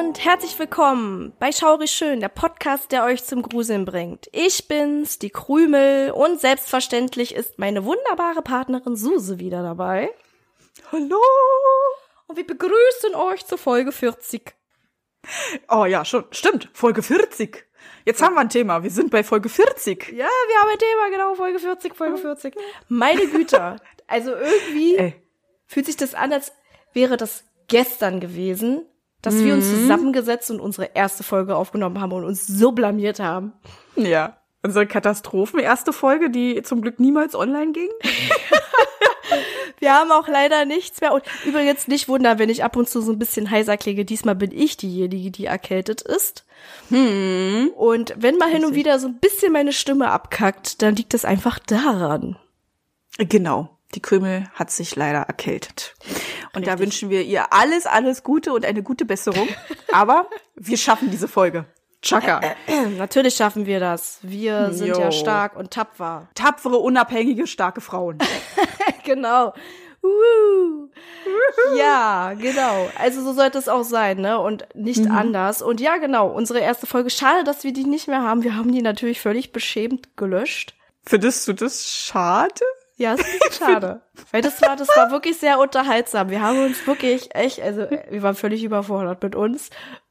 Und herzlich willkommen bei Schaurig Schön, der Podcast, der euch zum Gruseln bringt. Ich bin's, die Krümel und selbstverständlich ist meine wunderbare Partnerin Suse wieder dabei. Hallo! Und wir begrüßen euch zur Folge 40. Oh ja, schon. Stimmt. Folge 40. Jetzt haben wir ein Thema. Wir sind bei Folge 40. Ja, wir haben ein Thema, genau, Folge 40, Folge 40. Meine Güte. Also irgendwie Ey. fühlt sich das an, als wäre das gestern gewesen, dass wir uns zusammengesetzt und unsere erste Folge aufgenommen haben und uns so blamiert haben. Ja. Unsere Katastrophen erste Folge, die zum Glück niemals online ging. Wir haben auch leider nichts mehr. Und übrigens nicht wundern, wenn ich ab und zu so ein bisschen heiser klinge. Diesmal bin ich diejenige, die erkältet ist. Und wenn mal hin und wieder so ein bisschen meine Stimme abkackt, dann liegt das einfach daran. Genau. Die Krümel hat sich leider erkältet. Und da Richtig. wünschen wir ihr alles, alles Gute und eine gute Besserung. Aber wir schaffen diese Folge. Chaka. Natürlich schaffen wir das. Wir sind ja Jo. stark und tapfer. Tapfere, unabhängige, starke Frauen. genau. Ja, genau. Also so sollte es auch sein, ne? Und nicht anders. Und ja, genau, unsere erste Folge. Schade, dass wir die nicht mehr haben. Wir haben die natürlich völlig beschämt gelöscht. Findest du das schade? Ja, ist ein bisschen schade. Weil das war, das war wirklich sehr unterhaltsam. Wir haben uns wirklich echt, also wir waren völlig überfordert mit uns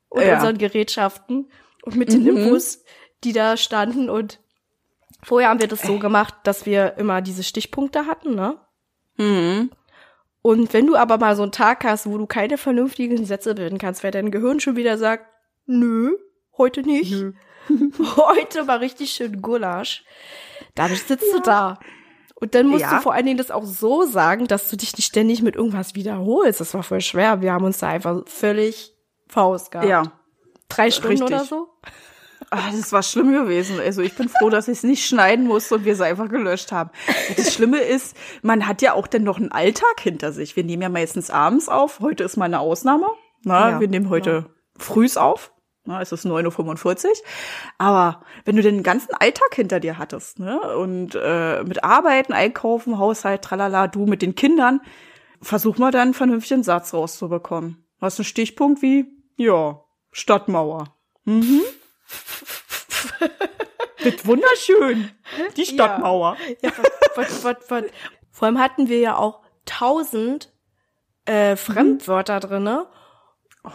und Ja. unseren Gerätschaften und mit den Infos, die da standen. Und vorher haben wir das so gemacht, dass wir immer diese Stichpunkte hatten, ne? Mhm. Und wenn du aber mal so einen Tag hast, wo du keine vernünftigen Sätze bilden kannst, weil dein Gehirn schon wieder sagt, nö, heute nicht. heute war richtig schön Gulasch. Dann sitzt du da. Und dann musst Ja. du vor allen Dingen das auch so sagen, dass du dich nicht ständig mit irgendwas wiederholst. Das war voll schwer. Wir haben uns da einfach völlig gehabt. Ja. Drei Stunden richtig. oder so? Ah, das war schlimm gewesen. Also ich bin froh, dass ich es nicht schneiden musste und wir es einfach gelöscht haben. Das Schlimme ist, man hat ja auch dann noch einen Alltag hinter sich. Wir nehmen ja meistens abends auf. Heute ist mal eine Ausnahme. Na, Ja, wir nehmen heute frühs auf. Na, es ist 9.45 Uhr. Aber wenn du den ganzen Alltag hinter dir hattest, ne, und äh, mit Arbeiten, Einkaufen, Haushalt, tralala, du mit den Kindern, versuch mal dann einen vernünftigen Satz rauszubekommen. Hast einen Stichpunkt wie, ja, Stadtmauer. Mhm. Ist wunderschön. Die Stadtmauer. Ja, was, was, was, was. Vor allem hatten wir ja auch tausend äh, Fremdwörter drinne.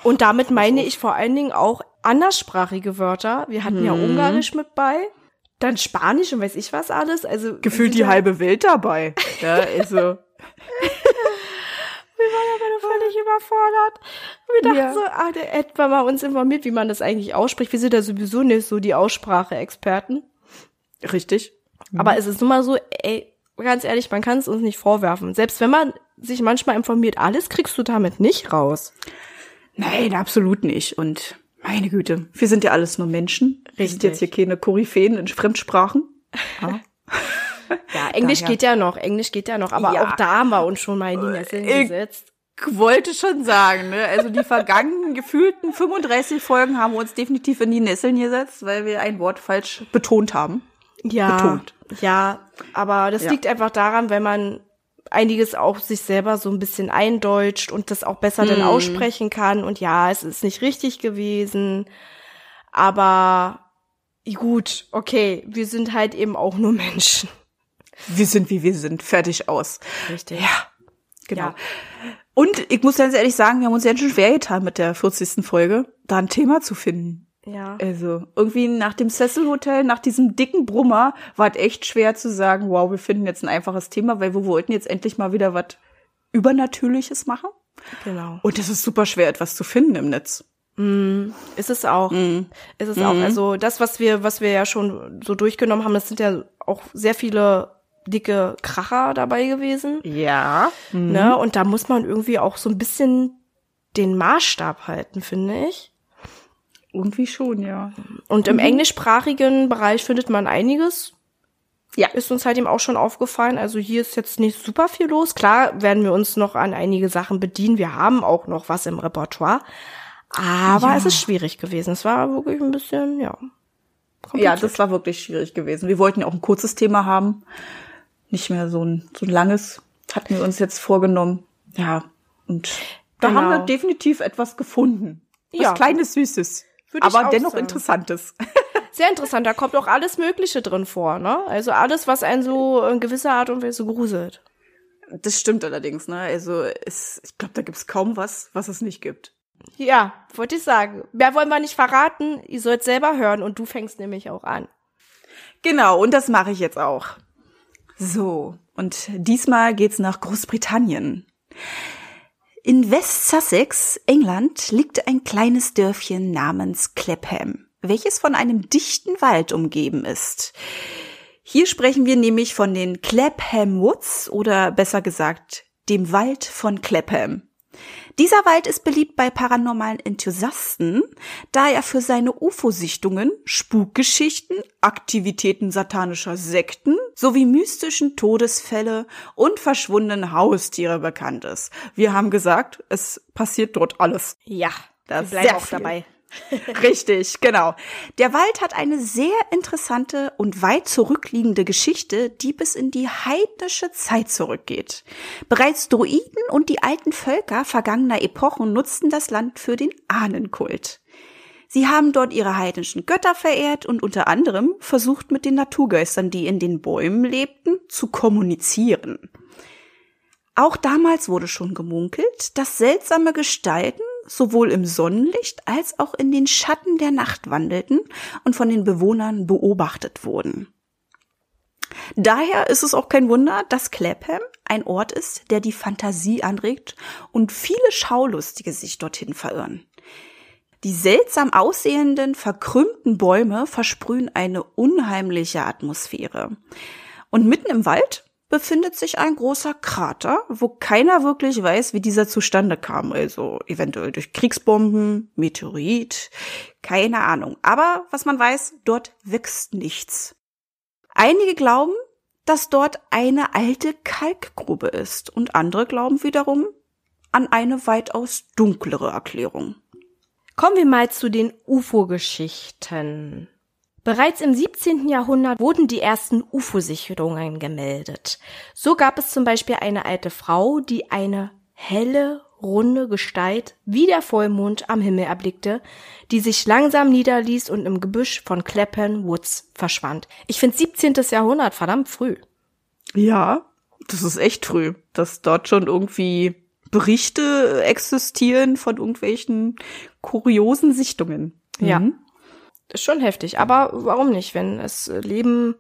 Und damit meine ich vor allen Dingen auch anderssprachige Wörter. Wir hatten ja Ungarisch mit bei, dann Spanisch und weiß ich was alles. Also Gefühlt die sind halbe Welt dabei. Ja, also, Ja, wir waren ja beide völlig überfordert. Wir dachten Ja. so, ah, der Ed war mal uns informiert, wie man das eigentlich ausspricht. Wir sind ja sowieso nicht so die Aussprache-Experten. richtig. Aber es ist nun mal so, ey, ganz ehrlich, man kann es uns nicht vorwerfen. Selbst wenn man sich manchmal informiert, alles kriegst du damit nicht raus. Nein, absolut nicht. Und meine Güte, wir sind ja alles nur Menschen. Wir sind Richtig. jetzt hier keine Koryphäen in Fremdsprachen. Ja. Ja, Englisch Daher- geht ja noch, Englisch geht ja noch, aber Ja. auch da haben wir uns schon mal in die Nesseln Ich- gesetzt. Ich wollte schon sagen, ne? Also die vergangenen gefühlten 35 Folgen haben wir uns definitiv in die Nesseln gesetzt, weil wir ein Wort falsch betont haben. Ja, betont. ja, aber das Ja. liegt einfach daran, wenn man einiges auch sich selber so ein bisschen eindeutscht und das auch besser Hm. dann aussprechen kann. Und ja, es ist nicht richtig gewesen, aber gut, okay, wir sind halt eben auch nur Menschen. Wir sind wie wir sind. Fertig aus. Richtig. Ja, genau. Ja. Und ich muss ganz ehrlich sagen, wir haben uns ganz schön schwer getan mit der 40. Folge, da ein Thema zu finden. Ja. Also irgendwie nach dem Cecil Hotel, nach diesem dicken Brummer, war es echt schwer zu sagen, wow, wir finden jetzt ein einfaches Thema, weil wir wollten jetzt endlich mal wieder was Übernatürliches machen. Genau. Und es ist super schwer, etwas zu finden im Netz. Ist es auch. Ist es auch. Also das, was wir, was wir ja schon so durchgenommen haben, das sind ja auch sehr viele dicke Kracher dabei gewesen. Ja. Ne? Und da muss man irgendwie auch so ein bisschen den Maßstab halten, finde ich. Irgendwie schon, ja. Und im englischsprachigen Bereich findet man einiges. Ja. Ist uns halt eben auch schon aufgefallen. Also hier ist jetzt nicht super viel los. Klar werden wir uns noch an einige Sachen bedienen. Wir haben auch noch was im Repertoire. Aber ja. es ist schwierig gewesen. Es war wirklich ein bisschen, ja. Ja, das war wirklich schwierig gewesen. Wir wollten ja auch ein kurzes Thema haben. Nicht mehr so ein, so ein langes. Hatten wir uns jetzt vorgenommen. Ja. Und da genau. haben wir definitiv etwas gefunden. Was ja. kleines, süßes. Aber dennoch sagen. interessantes. Sehr interessant. Da kommt auch alles Mögliche drin vor, ne? Also alles, was einen so in gewisser Art und Weise gruselt. Das stimmt allerdings, ne? Also es, ich glaube, da gibt's kaum was, was es nicht gibt. Ja, wollte ich sagen. Mehr wollen wir nicht verraten. Ihr sollt selber hören und du fängst nämlich auch an. Genau, und das mache ich jetzt auch. So, und diesmal geht's nach Großbritannien. In West Sussex, England, liegt ein kleines Dörfchen namens Clapham welches von einem dichten Wald umgeben ist. Hier sprechen wir nämlich von den Clapham Woods oder besser gesagt dem Wald von Clapham. Dieser Wald ist beliebt bei paranormalen Enthusiasten, da er für seine UFO-Sichtungen, Spukgeschichten, Aktivitäten satanischer Sekten sowie mystischen Todesfälle und verschwundene Haustiere bekannt ist. Wir haben gesagt, es passiert dort alles. Ja, da ist sehr auch dabei. Richtig, genau. Der Wald hat eine sehr interessante und weit zurückliegende Geschichte, die bis in die heidnische Zeit zurückgeht. Bereits Druiden und die alten Völker vergangener Epochen nutzten das Land für den Ahnenkult. Sie haben dort ihre heidnischen Götter verehrt und unter anderem versucht mit den Naturgeistern, die in den Bäumen lebten, zu kommunizieren. Auch damals wurde schon gemunkelt, dass seltsame Gestalten sowohl im Sonnenlicht als auch in den Schatten der Nacht wandelten und von den Bewohnern beobachtet wurden. Daher ist es auch kein Wunder, dass Clapham ein Ort ist, der die Fantasie anregt und viele Schaulustige sich dorthin verirren. Die seltsam aussehenden, verkrümmten Bäume versprühen eine unheimliche Atmosphäre. Und mitten im Wald befindet sich ein großer Krater, wo keiner wirklich weiß, wie dieser zustande kam. Also eventuell durch Kriegsbomben, Meteorit, keine Ahnung. Aber was man weiß, dort wächst nichts. Einige glauben, dass dort eine alte Kalkgrube ist und andere glauben wiederum an eine weitaus dunklere Erklärung. Kommen wir mal zu den UFO-Geschichten. Bereits im 17. Jahrhundert wurden die ersten UFO-Sicherungen gemeldet. So gab es zum Beispiel eine alte Frau, die eine helle, runde Gestalt wie der Vollmond am Himmel erblickte, die sich langsam niederließ und im Gebüsch von Clapham Woods verschwand. Ich finde 17. Jahrhundert verdammt früh. Ja, das ist echt früh, dass dort schon irgendwie Berichte existieren von irgendwelchen kuriosen Sichtungen. Ja. Ist schon heftig. Aber warum nicht? Wenn es Leben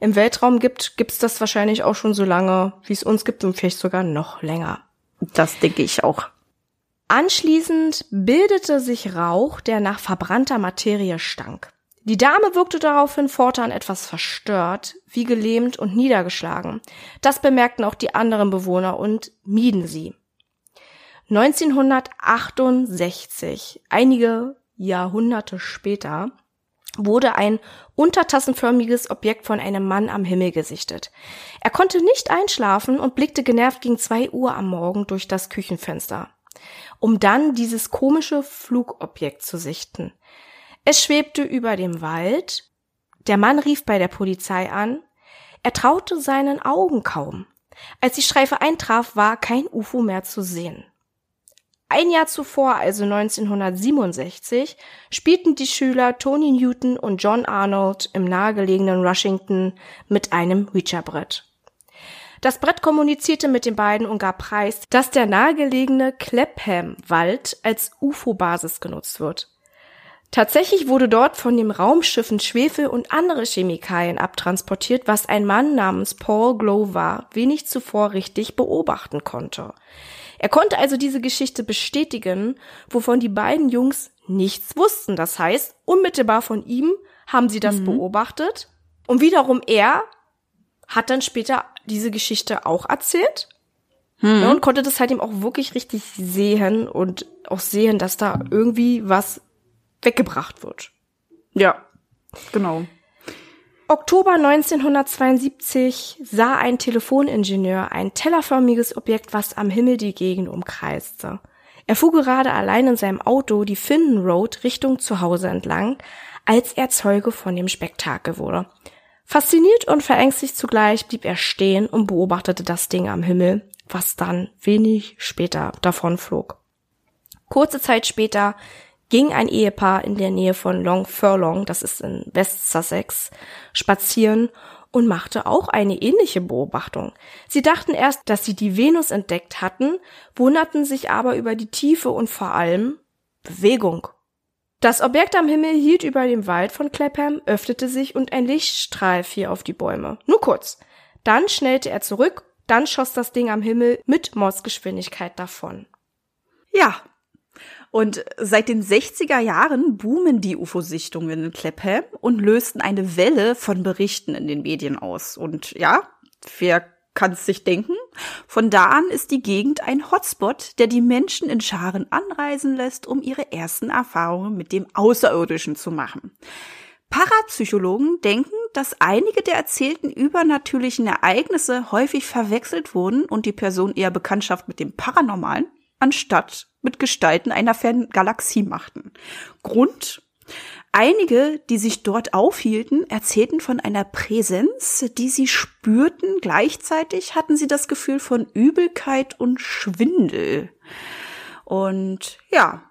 im Weltraum gibt, gibt's das wahrscheinlich auch schon so lange, wie es uns gibt und vielleicht sogar noch länger. Das denke ich auch. Anschließend bildete sich Rauch, der nach verbrannter Materie stank. Die Dame wirkte daraufhin fortan etwas verstört, wie gelähmt und niedergeschlagen. Das bemerkten auch die anderen Bewohner und mieden sie. 1968, einige Jahrhunderte später, wurde ein untertassenförmiges Objekt von einem Mann am Himmel gesichtet. Er konnte nicht einschlafen und blickte genervt gegen zwei Uhr am Morgen durch das Küchenfenster, um dann dieses komische Flugobjekt zu sichten. Es schwebte über dem Wald. Der Mann rief bei der Polizei an. Er traute seinen Augen kaum. Als die Streife eintraf, war kein UFO mehr zu sehen. Ein Jahr zuvor, also 1967, spielten die Schüler Tony Newton und John Arnold im nahegelegenen Rushington mit einem Ouija-Brett. Das Brett kommunizierte mit den beiden und gab preis, dass der nahegelegene Clapham-Wald als UFO-Basis genutzt wird. Tatsächlich wurde dort von dem Raumschiffen Schwefel und andere Chemikalien abtransportiert, was ein Mann namens Paul Glover wenig zuvor richtig beobachten konnte. Er konnte also diese Geschichte bestätigen, wovon die beiden Jungs nichts wussten. Das heißt, unmittelbar von ihm haben sie das mhm. beobachtet und wiederum er hat dann später diese Geschichte auch erzählt mhm. ja, und konnte das halt eben auch wirklich richtig sehen und auch sehen, dass da irgendwie was weggebracht wird. Ja, genau. Oktober 1972 sah ein Telefoningenieur ein tellerförmiges Objekt, was am Himmel die Gegend umkreiste. Er fuhr gerade allein in seinem Auto die Finden Road Richtung Zuhause entlang, als er Zeuge von dem Spektakel wurde. Fasziniert und verängstigt zugleich blieb er stehen und beobachtete das Ding am Himmel, was dann wenig später davonflog. Kurze Zeit später ging ein Ehepaar in der Nähe von Long Furlong, das ist in West Sussex, spazieren und machte auch eine ähnliche Beobachtung. Sie dachten erst, dass sie die Venus entdeckt hatten, wunderten sich aber über die Tiefe und vor allem Bewegung. Das Objekt am Himmel hielt über dem Wald von Clapham, öffnete sich und ein Lichtstrahl fiel auf die Bäume. Nur kurz. Dann schnellte er zurück, dann schoss das Ding am Himmel mit Mordsgeschwindigkeit davon. Ja, und seit den 60er Jahren boomen die UFO-Sichtungen in Clapham und lösten eine Welle von Berichten in den Medien aus. Und ja, wer kann es sich denken? Von da an ist die Gegend ein Hotspot, der die Menschen in Scharen anreisen lässt, um ihre ersten Erfahrungen mit dem Außerirdischen zu machen. Parapsychologen denken, dass einige der erzählten übernatürlichen Ereignisse häufig verwechselt wurden und die Person eher Bekanntschaft mit dem Paranormalen anstatt mit Gestalten einer fernen Galaxie machten. Grund? Einige, die sich dort aufhielten, erzählten von einer Präsenz, die sie spürten. Gleichzeitig hatten sie das Gefühl von Übelkeit und Schwindel. Und ja,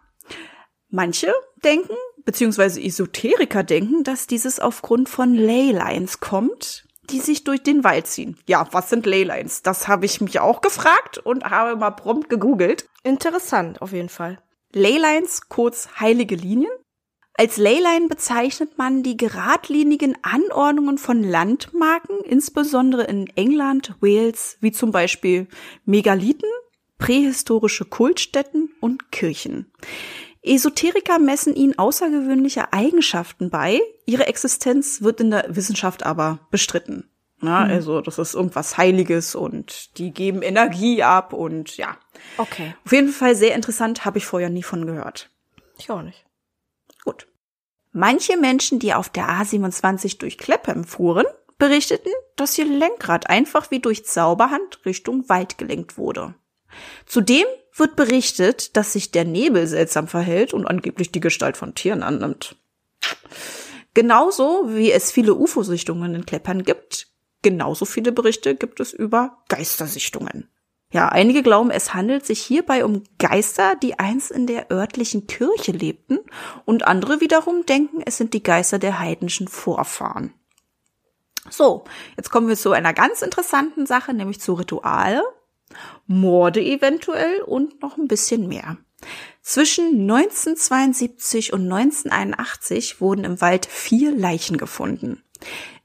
manche denken, beziehungsweise Esoteriker denken, dass dieses aufgrund von Leylines kommt, die sich durch den Wald ziehen. Ja, was sind Leylines? Das habe ich mich auch gefragt und habe mal prompt gegoogelt. Interessant, auf jeden Fall. Leylines, kurz heilige Linien. Als Leyline bezeichnet man die geradlinigen Anordnungen von Landmarken, insbesondere in England, Wales, wie zum Beispiel Megalithen, prähistorische Kultstätten und Kirchen. Esoteriker messen ihnen außergewöhnliche Eigenschaften bei. Ihre Existenz wird in der Wissenschaft aber bestritten. Ja, mhm. Also das ist irgendwas Heiliges und die geben Energie ab und ja. Okay. Auf jeden Fall sehr interessant, habe ich vorher nie von gehört. Ich auch nicht. Gut. Manche Menschen, die auf der A27 durch Clapham fuhren, berichteten, dass ihr Lenkrad einfach wie durch Zauberhand Richtung Wald gelenkt wurde. Zudem wird berichtet, dass sich der Nebel seltsam verhält und angeblich die Gestalt von Tieren annimmt. Genauso wie es viele UFO-Sichtungen in Kleppern gibt, genauso viele Berichte gibt es über Geistersichtungen. Ja, einige glauben, es handelt sich hierbei um Geister, die einst in der örtlichen Kirche lebten, und andere wiederum denken, es sind die Geister der heidnischen Vorfahren. So, jetzt kommen wir zu einer ganz interessanten Sache, nämlich zu Rituale Morde eventuell und noch ein bisschen mehr. Zwischen 1972 und 1981 wurden im Wald vier Leichen gefunden.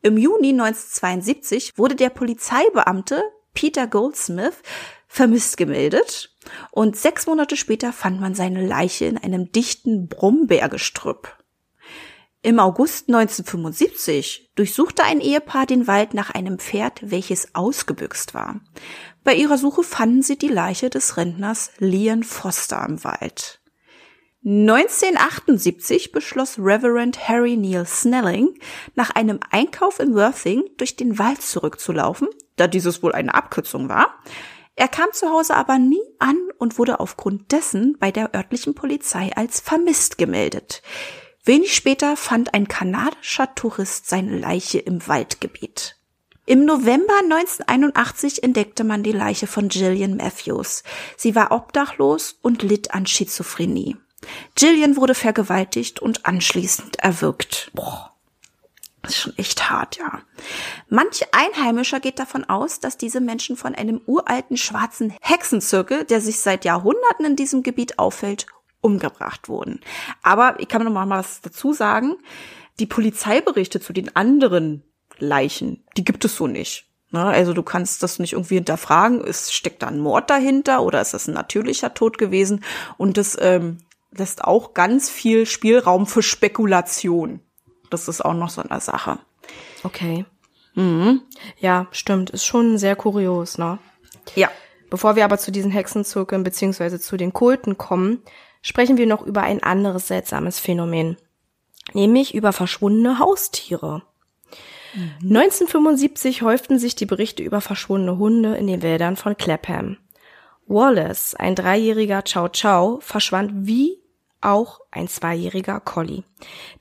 Im Juni 1972 wurde der Polizeibeamte Peter Goldsmith vermisst gemeldet und sechs Monate später fand man seine Leiche in einem dichten Brombeergestrüpp. Im August 1975 durchsuchte ein Ehepaar den Wald nach einem Pferd, welches ausgebüxt war. Bei ihrer Suche fanden sie die Leiche des Rentners Leon Foster im Wald. 1978 beschloss Reverend Harry Neil Snelling, nach einem Einkauf in Worthing durch den Wald zurückzulaufen, da dieses wohl eine Abkürzung war. Er kam zu Hause aber nie an und wurde aufgrund dessen bei der örtlichen Polizei als vermisst gemeldet. Wenig später fand ein kanadischer Tourist seine Leiche im Waldgebiet. Im November 1981 entdeckte man die Leiche von Gillian Matthews. Sie war obdachlos und litt an Schizophrenie. Gillian wurde vergewaltigt und anschließend erwürgt. Boah. Das ist schon echt hart, ja. Manch Einheimischer geht davon aus, dass diese Menschen von einem uralten schwarzen Hexenzirkel, der sich seit Jahrhunderten in diesem Gebiet auffällt, umgebracht wurden. Aber ich kann noch mal was dazu sagen. Die Polizeiberichte zu den anderen Leichen, die gibt es so nicht. Ne? Also du kannst das nicht irgendwie hinterfragen, ist, steckt da ein Mord dahinter oder ist das ein natürlicher Tod gewesen? Und das ähm, lässt auch ganz viel Spielraum für Spekulation. Das ist auch noch so eine Sache. Okay. Mhm. Ja, stimmt. Ist schon sehr kurios, ne? Ja. Bevor wir aber zu diesen Hexenzirkeln beziehungsweise zu den Kulten kommen, sprechen wir noch über ein anderes seltsames Phänomen, nämlich über verschwundene Haustiere. Mhm. 1975 häuften sich die Berichte über verschwundene Hunde in den Wäldern von Clapham. Wallace, ein dreijähriger Chow Chow, verschwand wie auch ein zweijähriger Collie.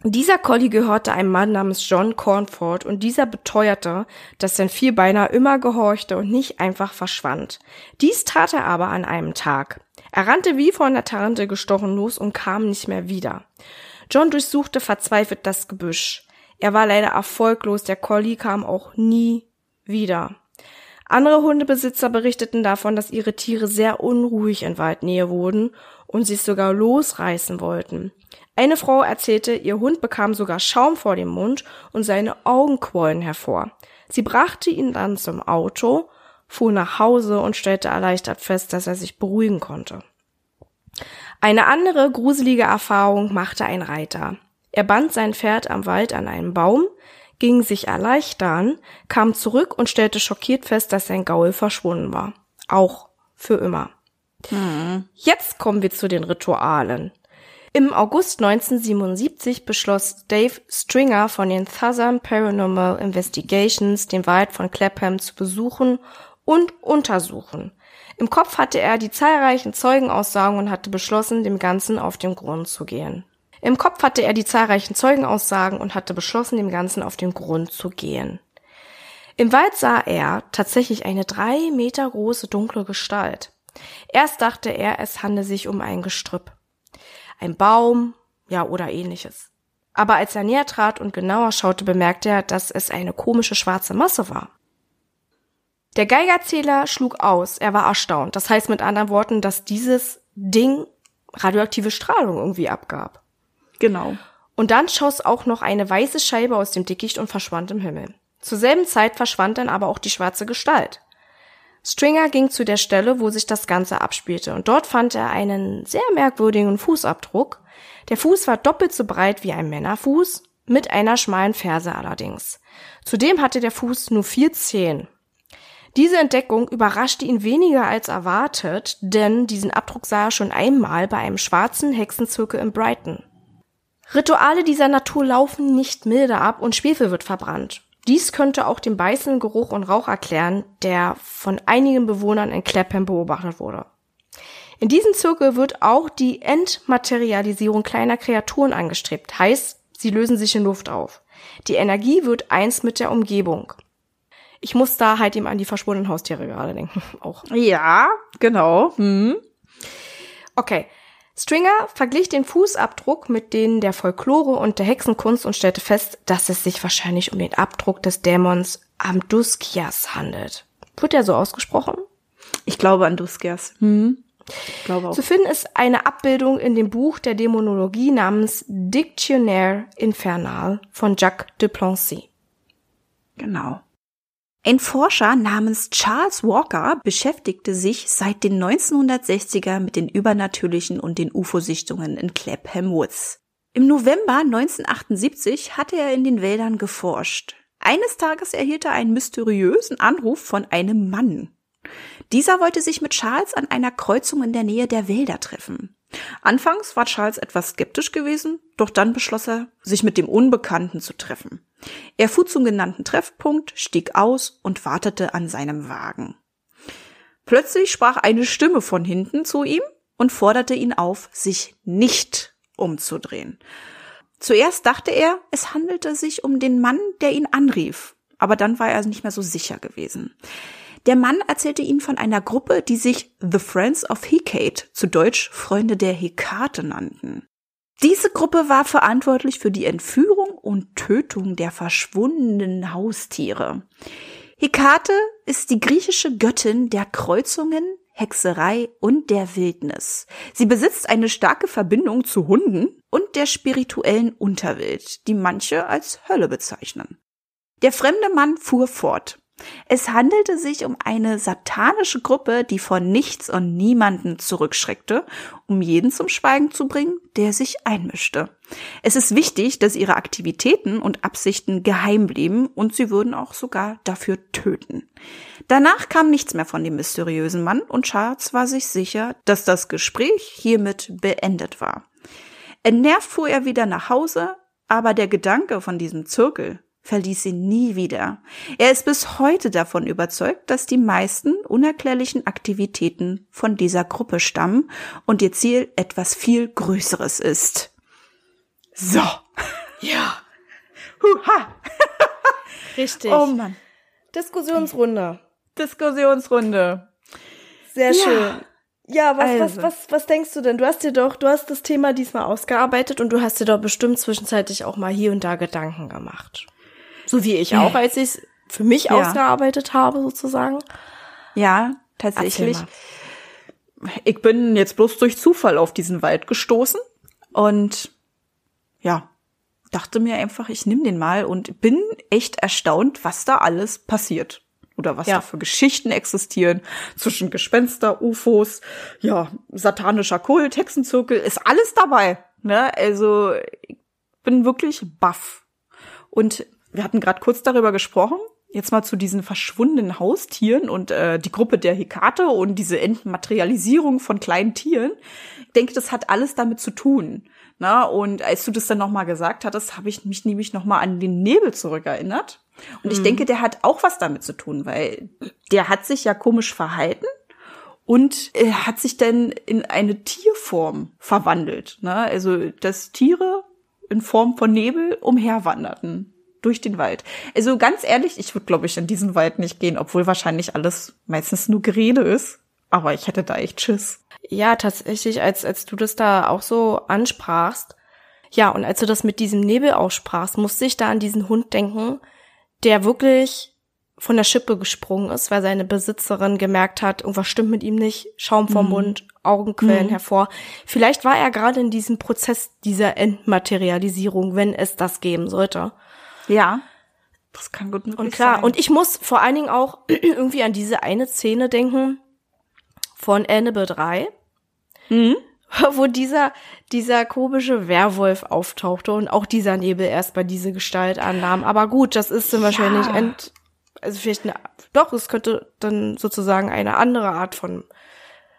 Dieser Collie gehörte einem Mann namens John Cornford und dieser beteuerte, dass sein Vierbeiner immer gehorchte und nicht einfach verschwand. Dies tat er aber an einem Tag. Er rannte wie von der Tarente gestochen los und kam nicht mehr wieder. John durchsuchte verzweifelt das Gebüsch. Er war leider erfolglos, der Collie kam auch nie wieder. Andere Hundebesitzer berichteten davon, dass ihre Tiere sehr unruhig in Waldnähe wurden und sich sogar losreißen wollten. Eine Frau erzählte, ihr Hund bekam sogar Schaum vor dem Mund und seine Augen quollen hervor. Sie brachte ihn dann zum Auto, fuhr nach Hause und stellte erleichtert fest, dass er sich beruhigen konnte. Eine andere gruselige Erfahrung machte ein Reiter. Er band sein Pferd am Wald an einen Baum, ging sich erleichtern, kam zurück und stellte schockiert fest, dass sein Gaul verschwunden war. Auch für immer. Hm. Jetzt kommen wir zu den Ritualen. Im August 1977 beschloss Dave Stringer von den Southern Paranormal Investigations, den Wald von Clapham zu besuchen und untersuchen. Im Kopf hatte er die zahlreichen Zeugenaussagen und hatte beschlossen, dem Ganzen auf den Grund zu gehen. Im Kopf hatte er die zahlreichen Zeugenaussagen und hatte beschlossen, dem Ganzen auf den Grund zu gehen. Im Wald sah er tatsächlich eine drei Meter große dunkle Gestalt. Erst dachte er, es handle sich um ein Gestrüpp. Ein Baum, ja, oder ähnliches. Aber als er näher trat und genauer schaute, bemerkte er, dass es eine komische schwarze Masse war. Der Geigerzähler schlug aus, er war erstaunt. Das heißt mit anderen Worten, dass dieses Ding radioaktive Strahlung irgendwie abgab. Genau. Und dann schoss auch noch eine weiße Scheibe aus dem Dickicht und verschwand im Himmel. Zur selben Zeit verschwand dann aber auch die schwarze Gestalt. Stringer ging zu der Stelle, wo sich das Ganze abspielte, und dort fand er einen sehr merkwürdigen Fußabdruck. Der Fuß war doppelt so breit wie ein Männerfuß, mit einer schmalen Ferse allerdings. Zudem hatte der Fuß nur vier Zehen. Diese Entdeckung überraschte ihn weniger als erwartet, denn diesen Abdruck sah er schon einmal bei einem schwarzen Hexenzirkel in Brighton. Rituale dieser Natur laufen nicht milde ab und Schwefel wird verbrannt. Dies könnte auch den beißenden Geruch und Rauch erklären, der von einigen Bewohnern in Clapham beobachtet wurde. In diesem Zirkel wird auch die Entmaterialisierung kleiner Kreaturen angestrebt, heißt, sie lösen sich in Luft auf. Die Energie wird eins mit der Umgebung. Ich muss da halt eben an die verschwundenen Haustiere gerade denken, auch. Ja, genau. Hm. Okay, Stringer verglich den Fußabdruck mit denen der Folklore und der Hexenkunst und stellte fest, dass es sich wahrscheinlich um den Abdruck des Dämons Amduskias handelt. Wird er so ausgesprochen? Ich glaube an Duskias. Hm. glaube auch. Zu finden ist eine Abbildung in dem Buch der Dämonologie namens Dictionnaire Infernal von Jacques de Plancy. Genau. Ein Forscher namens Charles Walker beschäftigte sich seit den 1960er mit den übernatürlichen und den UFO-Sichtungen in Clapham Woods. Im November 1978 hatte er in den Wäldern geforscht. Eines Tages erhielt er einen mysteriösen Anruf von einem Mann. Dieser wollte sich mit Charles an einer Kreuzung in der Nähe der Wälder treffen. Anfangs war Charles etwas skeptisch gewesen, doch dann beschloss er, sich mit dem Unbekannten zu treffen. Er fuhr zum genannten Treffpunkt, stieg aus und wartete an seinem Wagen. Plötzlich sprach eine Stimme von hinten zu ihm und forderte ihn auf, sich nicht umzudrehen. Zuerst dachte er, es handelte sich um den Mann, der ihn anrief, aber dann war er nicht mehr so sicher gewesen. Der Mann erzählte ihm von einer Gruppe, die sich The Friends of Hecate, zu Deutsch Freunde der Hekate nannten. Diese Gruppe war verantwortlich für die Entführung und Tötung der verschwundenen Haustiere. Hekate ist die griechische Göttin der Kreuzungen, Hexerei und der Wildnis. Sie besitzt eine starke Verbindung zu Hunden und der spirituellen Unterwelt, die manche als Hölle bezeichnen. Der fremde Mann fuhr fort. Es handelte sich um eine satanische Gruppe, die von nichts und niemanden zurückschreckte, um jeden zum Schweigen zu bringen, der sich einmischte. Es ist wichtig, dass ihre Aktivitäten und Absichten geheim blieben und sie würden auch sogar dafür töten. Danach kam nichts mehr von dem mysteriösen Mann und Charles war sich sicher, dass das Gespräch hiermit beendet war. Entnervt fuhr er wieder nach Hause, aber der Gedanke von diesem Zirkel verließ ihn nie wieder. Er ist bis heute davon überzeugt, dass die meisten unerklärlichen Aktivitäten von dieser Gruppe stammen und ihr Ziel etwas viel Größeres ist. So. Ja. Huha. Richtig. Oh Mann. Diskussionsrunde. Diskussionsrunde. Sehr Ja. schön. Ja, was, Also. was, was, was denkst du denn? Du hast dir doch, du hast das Thema diesmal ausgearbeitet und du hast dir doch bestimmt zwischenzeitlich auch mal hier und da Gedanken gemacht. So wie ich auch, als ich es für mich Ja. ausgearbeitet habe, sozusagen. Ja, tatsächlich. Ich bin jetzt bloß durch Zufall auf diesen Wald gestoßen und ja, dachte mir einfach, ich nehme den mal und bin echt erstaunt, was da alles passiert. Oder was Ja. da für Geschichten existieren zwischen Gespenster, UFOs, ja, satanischer Kult, Hexenzirkel, ist alles dabei. Ne? Also ich bin wirklich baff. Und wir hatten gerade kurz darüber gesprochen. Jetzt mal zu diesen verschwundenen Haustieren und äh, die Gruppe der Hekate und diese Entmaterialisierung von kleinen Tieren. Ich denke, das hat alles damit zu tun. Na, und als du das dann nochmal gesagt hattest, habe ich mich nämlich nochmal an den Nebel zurückerinnert. Und ich denke, der hat auch was damit zu tun, weil der hat sich ja komisch verhalten und er hat sich dann in eine Tierform verwandelt. Ne? Also, dass Tiere in Form von Nebel umherwanderten durch den Wald. Also ganz ehrlich, ich würde, glaube ich, in diesen Wald nicht gehen, obwohl wahrscheinlich alles meistens nur Gerede ist. Aber ich hätte da echt Schiss. Ja, tatsächlich, als, als du das da auch so ansprachst. Ja, und als du das mit diesem Nebel aussprachst, musste ich da an diesen Hund denken, der wirklich von der Schippe gesprungen ist, weil seine Besitzerin gemerkt hat, irgendwas stimmt mit ihm nicht, Schaum vom Mund, Augenquellen hervor. Vielleicht war er gerade in diesem Prozess dieser Entmaterialisierung, wenn es das geben sollte. Ja. Das kann gut möglich Und klar, sein. und ich muss vor allen Dingen auch irgendwie an diese eine Szene denken von Annabelle 3, Mhm. wo dieser, dieser komische Werwolf auftauchte und auch dieser Nebel erst bei diese Gestalt annahm. Aber gut, das ist dann wahrscheinlich Ja. ent, also vielleicht eine, doch, es könnte dann sozusagen eine andere Art von,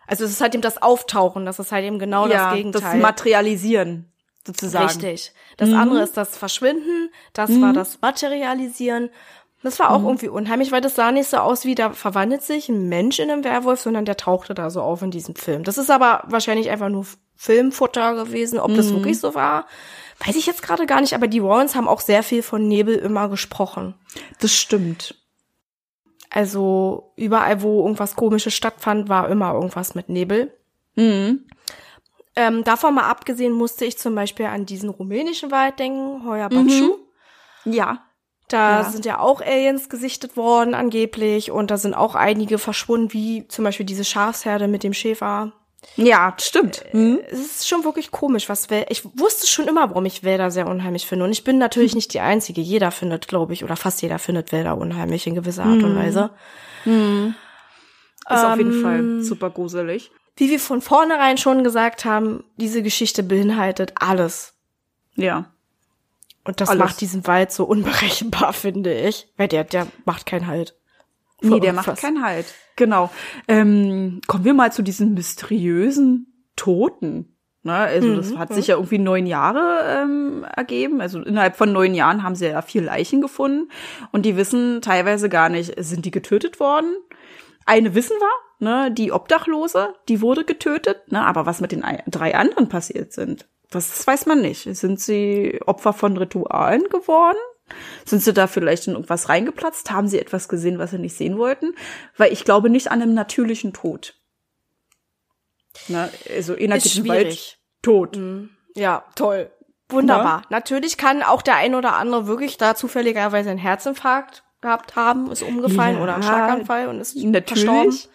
also es ist halt eben das Auftauchen, das ist halt eben genau ja, das Gegenteil. das Materialisieren sozusagen. Richtig. Das Mhm. andere ist das Verschwinden, das war das Materialisieren. Das war Mhm. auch irgendwie unheimlich, weil das sah nicht so aus wie, da verwandelt sich ein Mensch in einen Werwolf, sondern der tauchte da so auf in diesem Film. Das ist aber wahrscheinlich einfach nur Filmfutter gewesen. Ob Mhm. das wirklich so war, weiß ich jetzt gerade gar nicht. Aber die Warrens haben auch sehr viel von Nebel immer gesprochen. Das stimmt. Also überall, wo irgendwas Komisches stattfand, war immer irgendwas mit Nebel. Mhm. Ähm, davon mal abgesehen musste ich zum Beispiel an diesen rumänischen Wald denken, Hoya Batschu. Ja. Da Ja. sind ja auch Aliens gesichtet worden, angeblich. Und da sind auch einige verschwunden, wie zum Beispiel diese Schafsherde mit dem Schäfer. Ja, stimmt. Mhm. Es ist schon wirklich komisch, was Wälder. Ich wusste schon immer, warum ich Wälder sehr unheimlich finde. Und ich bin natürlich nicht die Einzige. Jeder findet, glaube ich, oder fast jeder findet Wälder unheimlich in gewisser Art und Weise. Ist auf jeden Ähm, Fall super gruselig. Wie wir von vornherein schon gesagt haben, diese Geschichte beinhaltet alles. Ja. Und das Alles. macht diesen Wald so unberechenbar, finde ich. Weil der, der macht keinen Halt. Nee, der macht keinen Halt. Genau. Ähm, kommen wir mal zu diesen mysteriösen Toten. Ne, also das hat sich ja irgendwie neun Jahre ähm, ergeben. Also innerhalb von neun Jahren haben sie ja vier Leichen gefunden. Und die wissen teilweise gar nicht, sind die getötet worden? Eine wissen wir, ne, die Obdachlose, die wurde getötet. Ne, aber was mit den ei- drei anderen passiert sind, das, weiß man nicht. Sind sie Opfer von Ritualen geworden? Sind sie da vielleicht in irgendwas reingeplatzt? Haben sie etwas gesehen, was sie nicht sehen wollten? Weil ich glaube nicht an einem natürlichen Tod. Na, also Ist geht im Wald tot. Ja, toll. Wunderbar. Natürlich kann auch der ein oder andere wirklich da zufälligerweise einen Herzinfarkt gehabt haben, ist umgefallen Ja, oder einen Schlaganfall und ist verstorben. Natürlich.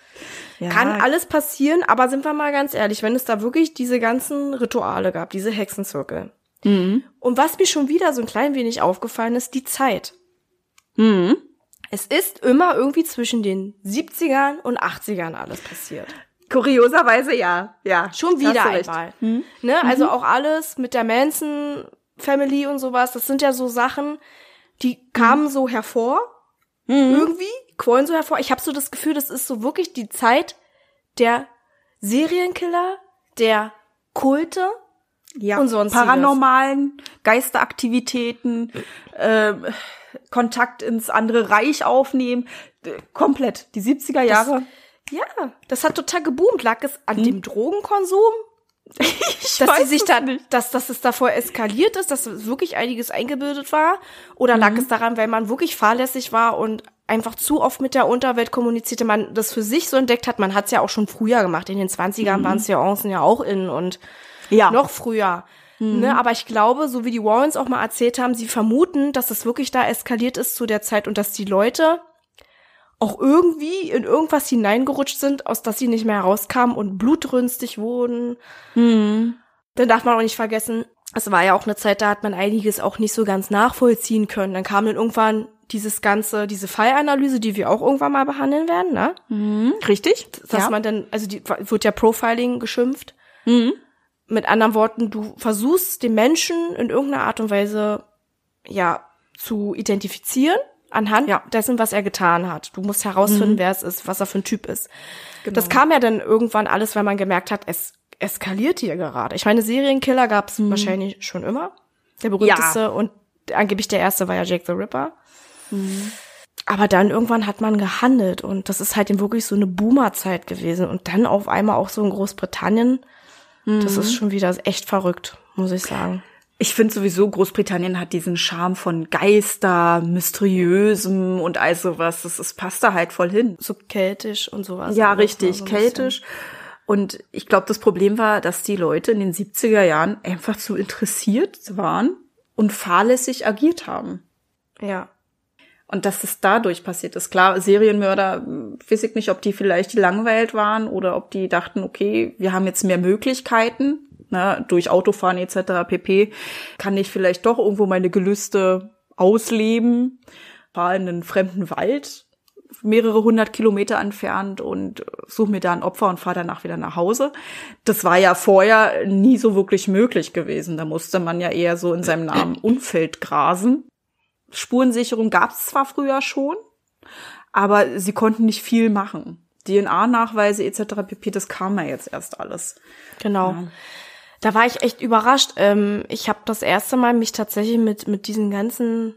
Ja, Kann alles passieren, aber sind wir mal ganz ehrlich, wenn es da wirklich diese ganzen Rituale gab, diese Hexenzirkel. Mhm. Und was mir schon wieder so ein klein wenig aufgefallen ist, die Zeit. Mhm. Es ist immer irgendwie zwischen den 70ern und 80ern alles passiert. Kurioserweise ja. Ja. Schon wieder einmal. Mhm. Ne? Also auch alles mit der Manson Family und sowas, das sind ja so Sachen, die kamen so hervor, Mhm. irgendwie, quollen so hervor. Ich habe so das Gefühl, das ist so wirklich die Zeit der Serienkiller, der Kulte. Ja, und sonstiges. paranormalen Geisteraktivitäten, ähm, Kontakt ins andere Reich aufnehmen. Komplett. Die 70er Jahre. Das, ja, das hat total geboomt. Lag es an hm. dem Drogenkonsum? Ich dass sie sich da, nicht. dass, dass es davor eskaliert ist, dass wirklich einiges eingebildet war? Oder lag mhm. es daran, weil man wirklich fahrlässig war und einfach zu oft mit der Unterwelt kommunizierte, man das für sich so entdeckt hat? Man hat es ja auch schon früher gemacht. In den 20ern mhm. waren Seancen ja auch in und ja. noch früher. Mhm. Ne, aber ich glaube, so wie die Warrens auch mal erzählt haben, sie vermuten, dass es wirklich da eskaliert ist zu der Zeit und dass die Leute auch irgendwie in irgendwas hineingerutscht sind, aus das sie nicht mehr herauskamen und blutrünstig wurden. Mhm. Dann darf man auch nicht vergessen, es war ja auch eine Zeit, da hat man einiges auch nicht so ganz nachvollziehen können. Dann kam dann irgendwann dieses ganze, diese Fallanalyse, die wir auch irgendwann mal behandeln werden, ne? Mhm, richtig. Dass ja. man dann, also die wird ja Profiling geschimpft. Mhm. Mit anderen Worten, du versuchst den Menschen in irgendeiner Art und Weise ja zu identifizieren anhand ja. dessen, was er getan hat. Du musst herausfinden, mhm. wer es ist, was er für ein Typ ist. Genau. Das kam ja dann irgendwann alles, weil man gemerkt hat, es eskaliert hier gerade. Ich meine, Serienkiller gab es mhm. wahrscheinlich schon immer. Der berühmteste ja. und angeblich der erste war ja Jake the Ripper. Mhm. Aber dann irgendwann hat man gehandelt und das ist halt eben wirklich so eine Boomerzeit gewesen und dann auf einmal auch so in Großbritannien. Das ist mhm. schon wieder echt verrückt, muss ich sagen. Ich finde sowieso, Großbritannien hat diesen Charme von Geister, Mysteriösem und all sowas. Das, das passt da halt voll hin. So keltisch und sowas. Ja, richtig, so keltisch. Und ich glaube, das Problem war, dass die Leute in den 70er Jahren einfach zu interessiert waren und fahrlässig agiert haben. Ja. Und dass es dadurch passiert ist. Klar, Serienmörder, weiß ich nicht, ob die vielleicht langweilt waren oder ob die dachten, okay, wir haben jetzt mehr Möglichkeiten ne, durch Autofahren etc. pp. kann ich vielleicht doch irgendwo meine Gelüste ausleben, fahre in einen fremden Wald, mehrere hundert Kilometer entfernt und suche mir da ein Opfer und fahre danach wieder nach Hause. Das war ja vorher nie so wirklich möglich gewesen. Da musste man ja eher so in seinem Namen Umfeld grasen. Spurensicherung gab es zwar früher schon, aber sie konnten nicht viel machen. DNA-Nachweise etc. pp, das kam ja jetzt erst alles. Genau. Ja da war ich echt überrascht. Ähm, ich habe das erste Mal mich tatsächlich mit mit diesen ganzen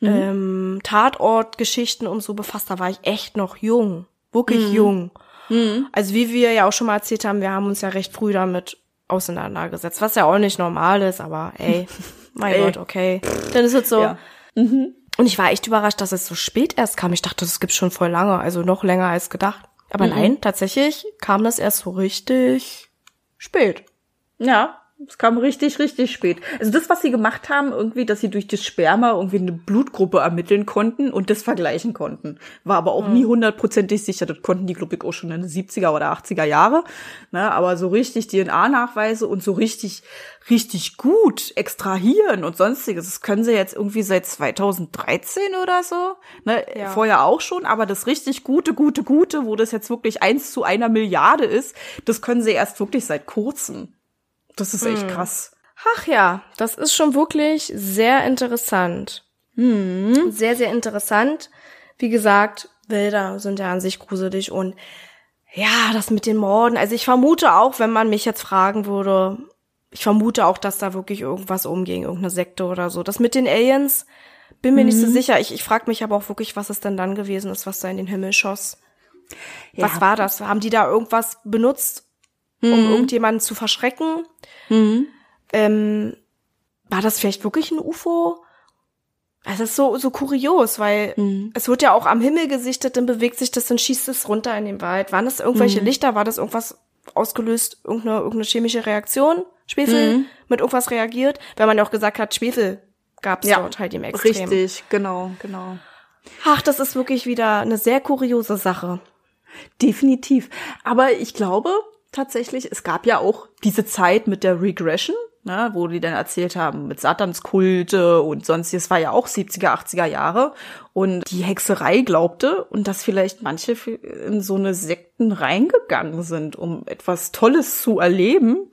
mhm. ähm, Tatortgeschichten und so befasst. Da war ich echt noch jung, wirklich mhm. jung. Mhm. Also wie wir ja auch schon mal erzählt haben, wir haben uns ja recht früh damit auseinandergesetzt, was ja auch nicht normal ist, aber ey, mein ey. Gott, okay, dann ist es so. Ja. Mhm. Und ich war echt überrascht, dass es so spät erst kam. Ich dachte, das gibt's schon voll lange, also noch länger als gedacht. Aber mhm. nein, tatsächlich kam das erst so richtig spät. Ja, es kam richtig, richtig spät. Also das, was sie gemacht haben, irgendwie, dass sie durch das Sperma irgendwie eine Blutgruppe ermitteln konnten und das vergleichen konnten. War aber auch mhm. nie hundertprozentig sicher. Das konnten die, glaube ich, auch schon in den 70er oder 80er Jahre. Ne, aber so richtig DNA-Nachweise und so richtig, richtig gut extrahieren und sonstiges, das können sie jetzt irgendwie seit 2013 oder so. Ne, ja. Vorher auch schon, aber das richtig gute, gute, gute, wo das jetzt wirklich eins zu einer Milliarde ist, das können sie erst wirklich seit kurzem. Das ist echt hm. krass. Ach ja, das ist schon wirklich sehr interessant. Hm. Sehr, sehr interessant. Wie gesagt, Bilder sind ja an sich gruselig und ja, das mit den Morden. Also ich vermute auch, wenn man mich jetzt fragen würde, ich vermute auch, dass da wirklich irgendwas umging, irgendeine Sekte oder so. Das mit den Aliens, bin mir mhm. nicht so mhm. sicher. Ich, ich frage mich aber auch wirklich, was es denn dann gewesen ist, was da in den Himmel schoss. Ja. Was war das? Haben die da irgendwas benutzt, mhm. um irgendjemanden zu verschrecken. Mhm. Ähm, war das vielleicht wirklich ein UFO? Es ist so, so kurios, weil mhm. es wird ja auch am Himmel gesichtet, dann bewegt sich das, dann schießt es runter in den Wald. Waren das irgendwelche mhm. Lichter? War das irgendwas ausgelöst, irgendeine, irgendeine chemische Reaktion? Schwefel mhm. mit irgendwas reagiert? Weil man ja auch gesagt hat, Schwefel gab es ja, dort halt im Extrem. Richtig, genau, genau. Ach, das ist wirklich wieder eine sehr kuriose Sache. Definitiv. Aber ich glaube, tatsächlich. Es gab ja auch diese Zeit mit der Regression, ne, wo die dann erzählt haben mit Satanskulte und sonstiges war ja auch 70er, 80er Jahre und die Hexerei glaubte und dass vielleicht manche in so eine Sekten reingegangen sind, um etwas Tolles zu erleben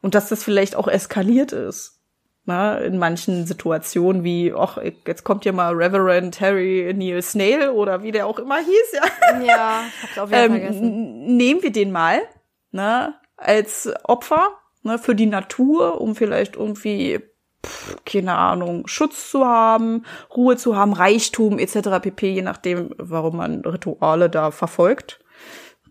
und dass das vielleicht auch eskaliert ist. Na, in manchen Situationen wie, ach, jetzt kommt ja mal Reverend Harry Neil Snail oder wie der auch immer hieß, ja. Ja, hab's auch wieder ähm, vergessen. Nehmen wir den mal ne, als Opfer ne, für die Natur, um vielleicht irgendwie pff, keine Ahnung, Schutz zu haben, Ruhe zu haben, Reichtum etc. pp, je nachdem, warum man Rituale da verfolgt.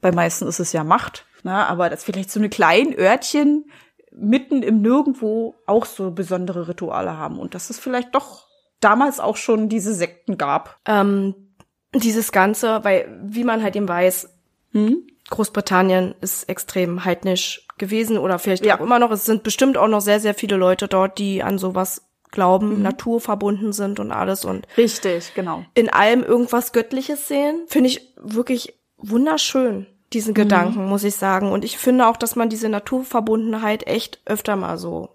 Bei meisten ist es ja Macht, na, aber dass vielleicht so eine kleinen Örtchen mitten im Nirgendwo auch so besondere Rituale haben und dass es vielleicht doch damals auch schon diese Sekten gab. Ähm, dieses Ganze, weil, wie man halt eben weiß, Hm? Großbritannien ist extrem heidnisch gewesen oder vielleicht Ja. auch immer noch. Es sind bestimmt auch noch sehr, sehr viele Leute dort, die an sowas glauben, Mhm. naturverbunden sind und alles und Richtig, genau. in allem irgendwas Göttliches sehen. Finde ich wirklich wunderschön, diesen Gedanken, muss ich sagen. Und ich finde auch, dass man diese Naturverbundenheit echt öfter mal so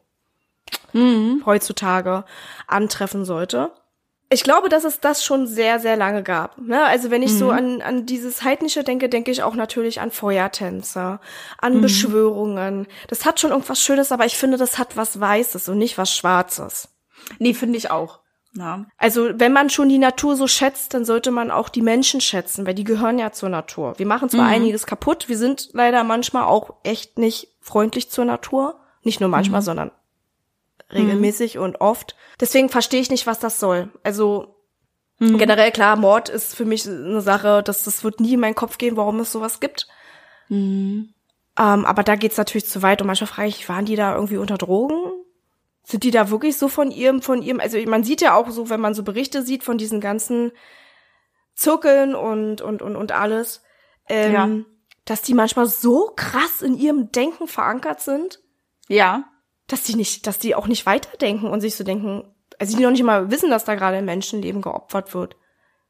heutzutage antreffen sollte. Ich glaube, dass es das schon sehr, sehr lange gab. Ne? Also wenn ich so an, an dieses Heidnische denke, denke ich auch natürlich an Feuertänze, an Beschwörungen. Das hat schon irgendwas Schönes, aber ich finde, das hat was Weißes und nicht was Schwarzes. Nee, finde ich auch. Ja. Also wenn man schon die Natur so schätzt, dann sollte man auch die Menschen schätzen, weil die gehören ja zur Natur. Wir machen zwar einiges kaputt, wir sind leider manchmal auch echt nicht freundlich zur Natur. Nicht nur manchmal, sondern regelmäßig und oft. Deswegen verstehe ich nicht, was das soll. Also generell klar, Mord ist für mich eine Sache, dass das wird nie in meinen Kopf gehen, warum es sowas gibt. Ähm, aber da geht's natürlich zu weit und manchmal frage ich, waren die da irgendwie unter Drogen? Sind die da wirklich so von ihrem, von ihrem, also man sieht ja auch so, wenn man so Berichte sieht von diesen ganzen Zirkeln und, und, und, und alles, ähm, Ja. dass die manchmal so krass in ihrem Denken verankert sind, Ja. Dass die nicht, dass die auch nicht weiterdenken und sich so denken, also die noch nicht mal wissen, dass da gerade ein Menschenleben geopfert wird.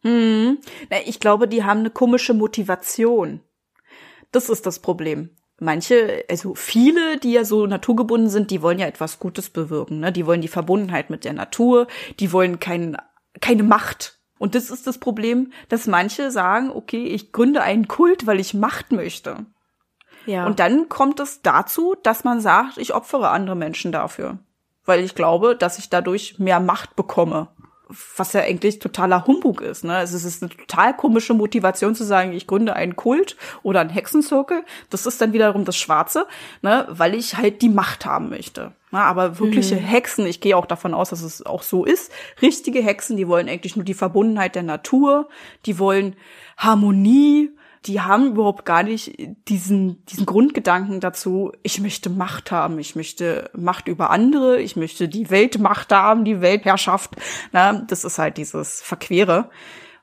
Hm. Na, ich glaube, die haben eine komische Motivation. Das ist das Problem. Manche, also viele, die ja so naturgebunden sind, die wollen ja etwas Gutes bewirken. Ne? Die wollen die Verbundenheit mit der Natur, die wollen kein, keine Macht. Und das ist das Problem, dass manche sagen, okay, ich gründe einen Kult, weil ich Macht möchte. Ja. Und dann kommt es dazu, dass man sagt, ich opfere andere Menschen dafür. Weil ich glaube, dass ich dadurch mehr Macht bekomme. Was ja eigentlich totaler Humbug ist. Ne? Also es ist eine total komische Motivation zu sagen, ich gründe einen Kult oder einen Hexenzirkel. Das ist dann wiederum das Schwarze, ne? weil ich halt die Macht haben möchte. Na, aber wirkliche Hexen, ich gehe auch davon aus, dass es auch so ist, richtige Hexen, die wollen eigentlich nur die Verbundenheit der Natur, die wollen Harmonie, die haben überhaupt gar nicht diesen, diesen Grundgedanken dazu, ich möchte Macht haben, ich möchte Macht über andere, ich möchte die Weltmacht haben, die Weltherrschaft. Na, das ist halt dieses Verquere.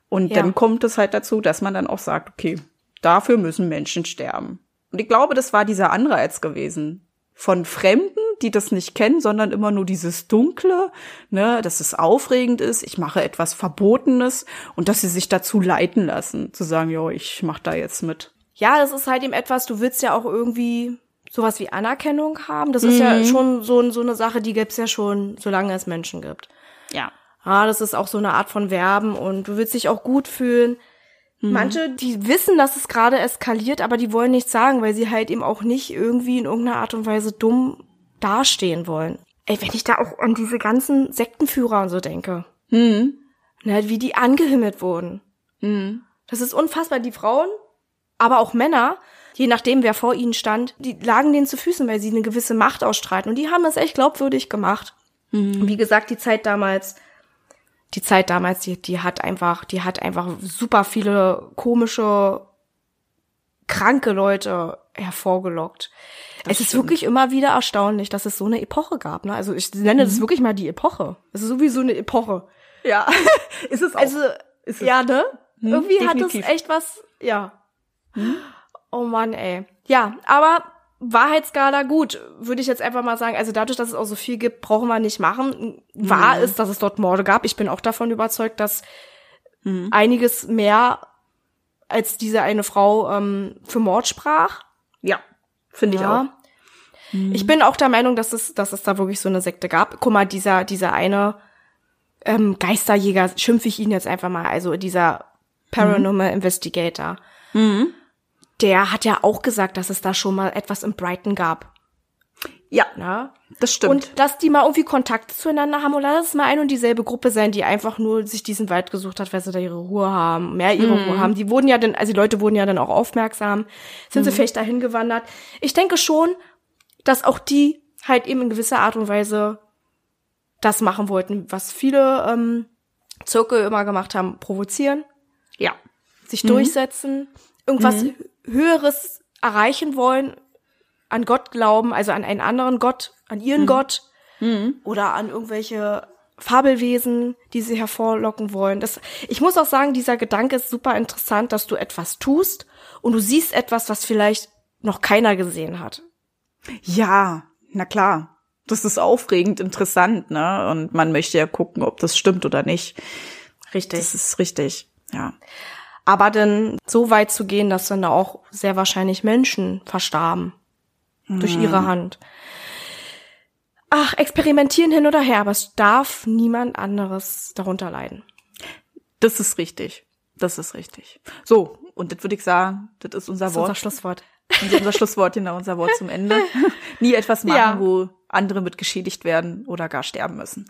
Und Ja. dann kommt es halt dazu, dass man dann auch sagt, okay, dafür müssen Menschen sterben. Und ich glaube, das war dieser Anreiz gewesen. Von Fremden, die das nicht kennen, sondern immer nur dieses Dunkle, ne, dass es aufregend ist, ich mache etwas Verbotenes und dass sie sich dazu leiten lassen, zu sagen, jo, ich mach da jetzt mit. Ja, das ist halt eben etwas, du willst ja auch irgendwie sowas wie Anerkennung haben. Das ist ja schon so, so eine Sache, die gibt's ja schon, solange es Menschen gibt. Ja. Ah, das ist auch so eine Art von Werben und du willst dich auch gut fühlen. Manche, die wissen, dass es gerade eskaliert, aber die wollen nichts sagen, weil sie halt eben auch nicht irgendwie in irgendeiner Art und Weise dumm dastehen wollen. Ey, wenn ich da auch an diese ganzen Sektenführer und so denke, Hm. ne, wie die angehimmelt wurden. Hm. Das ist unfassbar. Die Frauen, aber auch Männer, je nachdem, wer vor ihnen stand, die lagen denen zu Füßen, weil sie eine gewisse Macht ausstrahlten. Und die haben das echt glaubwürdig gemacht. Und Wie gesagt, die Zeit damals, die Zeit damals, die, die hat einfach, die hat einfach super viele komische, kranke Leute hervorgelockt. es ist stimmt. wirklich immer wieder erstaunlich, dass es so eine Epoche gab. Ne? Also ich nenne das wirklich mal die Epoche. Es ist sowieso eine Epoche. Ja. ist es auch. Also, Ist es. ja, ne? Hm, Irgendwie definitiv. hat es echt was, ja. Oh Mann, ey. Ja, aber Wahrheitsskala, gut, würde ich jetzt einfach mal sagen. Also dadurch, dass es auch so viel gibt, brauchen wir nicht machen. Wahr ist, dass es dort Morde gab. Ich bin auch davon überzeugt, dass einiges mehr als diese eine Frau ähm, für Mord sprach. Finde ich auch. Ja. Ich bin auch der Meinung, dass es, dass es da wirklich so eine Sekte gab. Guck mal, dieser, dieser eine ähm, Geisterjäger, schimpfe ich ihn jetzt einfach mal, also dieser Paranormal Investigator, der hat ja auch gesagt, dass es da schon mal etwas in Brighton gab. Ja, Ne? das stimmt. Und dass die mal irgendwie Kontakt zueinander haben oder lass es mal ein und dieselbe Gruppe sein, die einfach nur sich diesen Wald gesucht hat, weil sie da ihre Ruhe haben, mehr ihre Ruhe haben. Die wurden ja dann, also die Leute wurden ja dann auch aufmerksam, sind sie vielleicht dahin gewandert. Ich denke schon, dass auch die halt eben in gewisser Art und Weise das machen wollten, was viele ähm, Zirkel immer gemacht haben, provozieren, Ja. sich durchsetzen, irgendwas Höheres erreichen wollen, an Gott glauben, also an einen anderen Gott, an ihren Gott oder an irgendwelche Fabelwesen, die sie hervorlocken wollen. Das, ich muss auch sagen, dieser Gedanke ist super interessant, dass du etwas tust und du siehst etwas, was vielleicht noch keiner gesehen hat. Ja, na klar. Das ist aufregend interessant, ne? Und man möchte ja gucken, ob das stimmt oder nicht. Richtig. Das ist richtig. Ja. Aber dann so weit zu gehen, dass dann auch sehr wahrscheinlich Menschen verstarben durch ihre Hand. Ach, experimentieren hin oder her, aber es darf niemand anderes darunter leiden. Das ist richtig. Das ist richtig. So, und das würde ich sagen, das ist unser Das ist unser Wort. Schlusswort. Das ist unser Schlusswort, genau, unser Wort zum Ende. Nie etwas machen, Ja. wo andere mit geschädigt werden oder gar sterben müssen.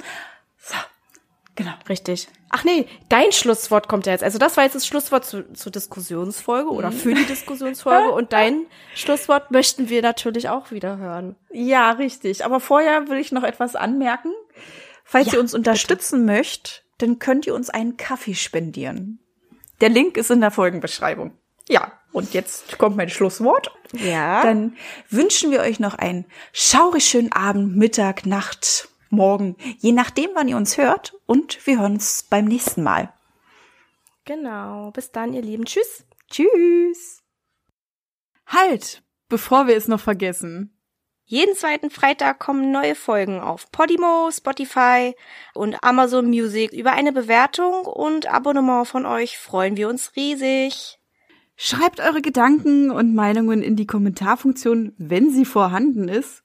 Genau. Richtig. Ach nee, dein Schlusswort kommt ja jetzt. Also das war jetzt das Schlusswort zu, zur Diskussionsfolge oder für die Diskussionsfolge und dein Schlusswort möchten wir natürlich auch wieder hören. Ja, richtig. Aber vorher will ich noch etwas anmerken. Falls Ja, ihr uns unterstützen möchtet, dann könnt ihr uns einen Kaffee spendieren. Der Link ist in der Folgenbeschreibung. Ja, und jetzt kommt mein Schlusswort. Ja. Dann wünschen wir euch noch einen schaurig schönen Abend, Mittag, Nacht, Morgen, je nachdem, wann ihr uns hört. Und wir hören uns beim nächsten Mal. Genau. Bis dann, ihr Lieben. Tschüss. Tschüss. Halt, bevor wir es noch vergessen. Jeden zweiten Freitag kommen neue Folgen auf Podimo, Spotify und Amazon Music. Über eine Bewertung und Abonnement von euch freuen wir uns riesig. Schreibt eure Gedanken und Meinungen in die Kommentarfunktion, wenn sie vorhanden ist.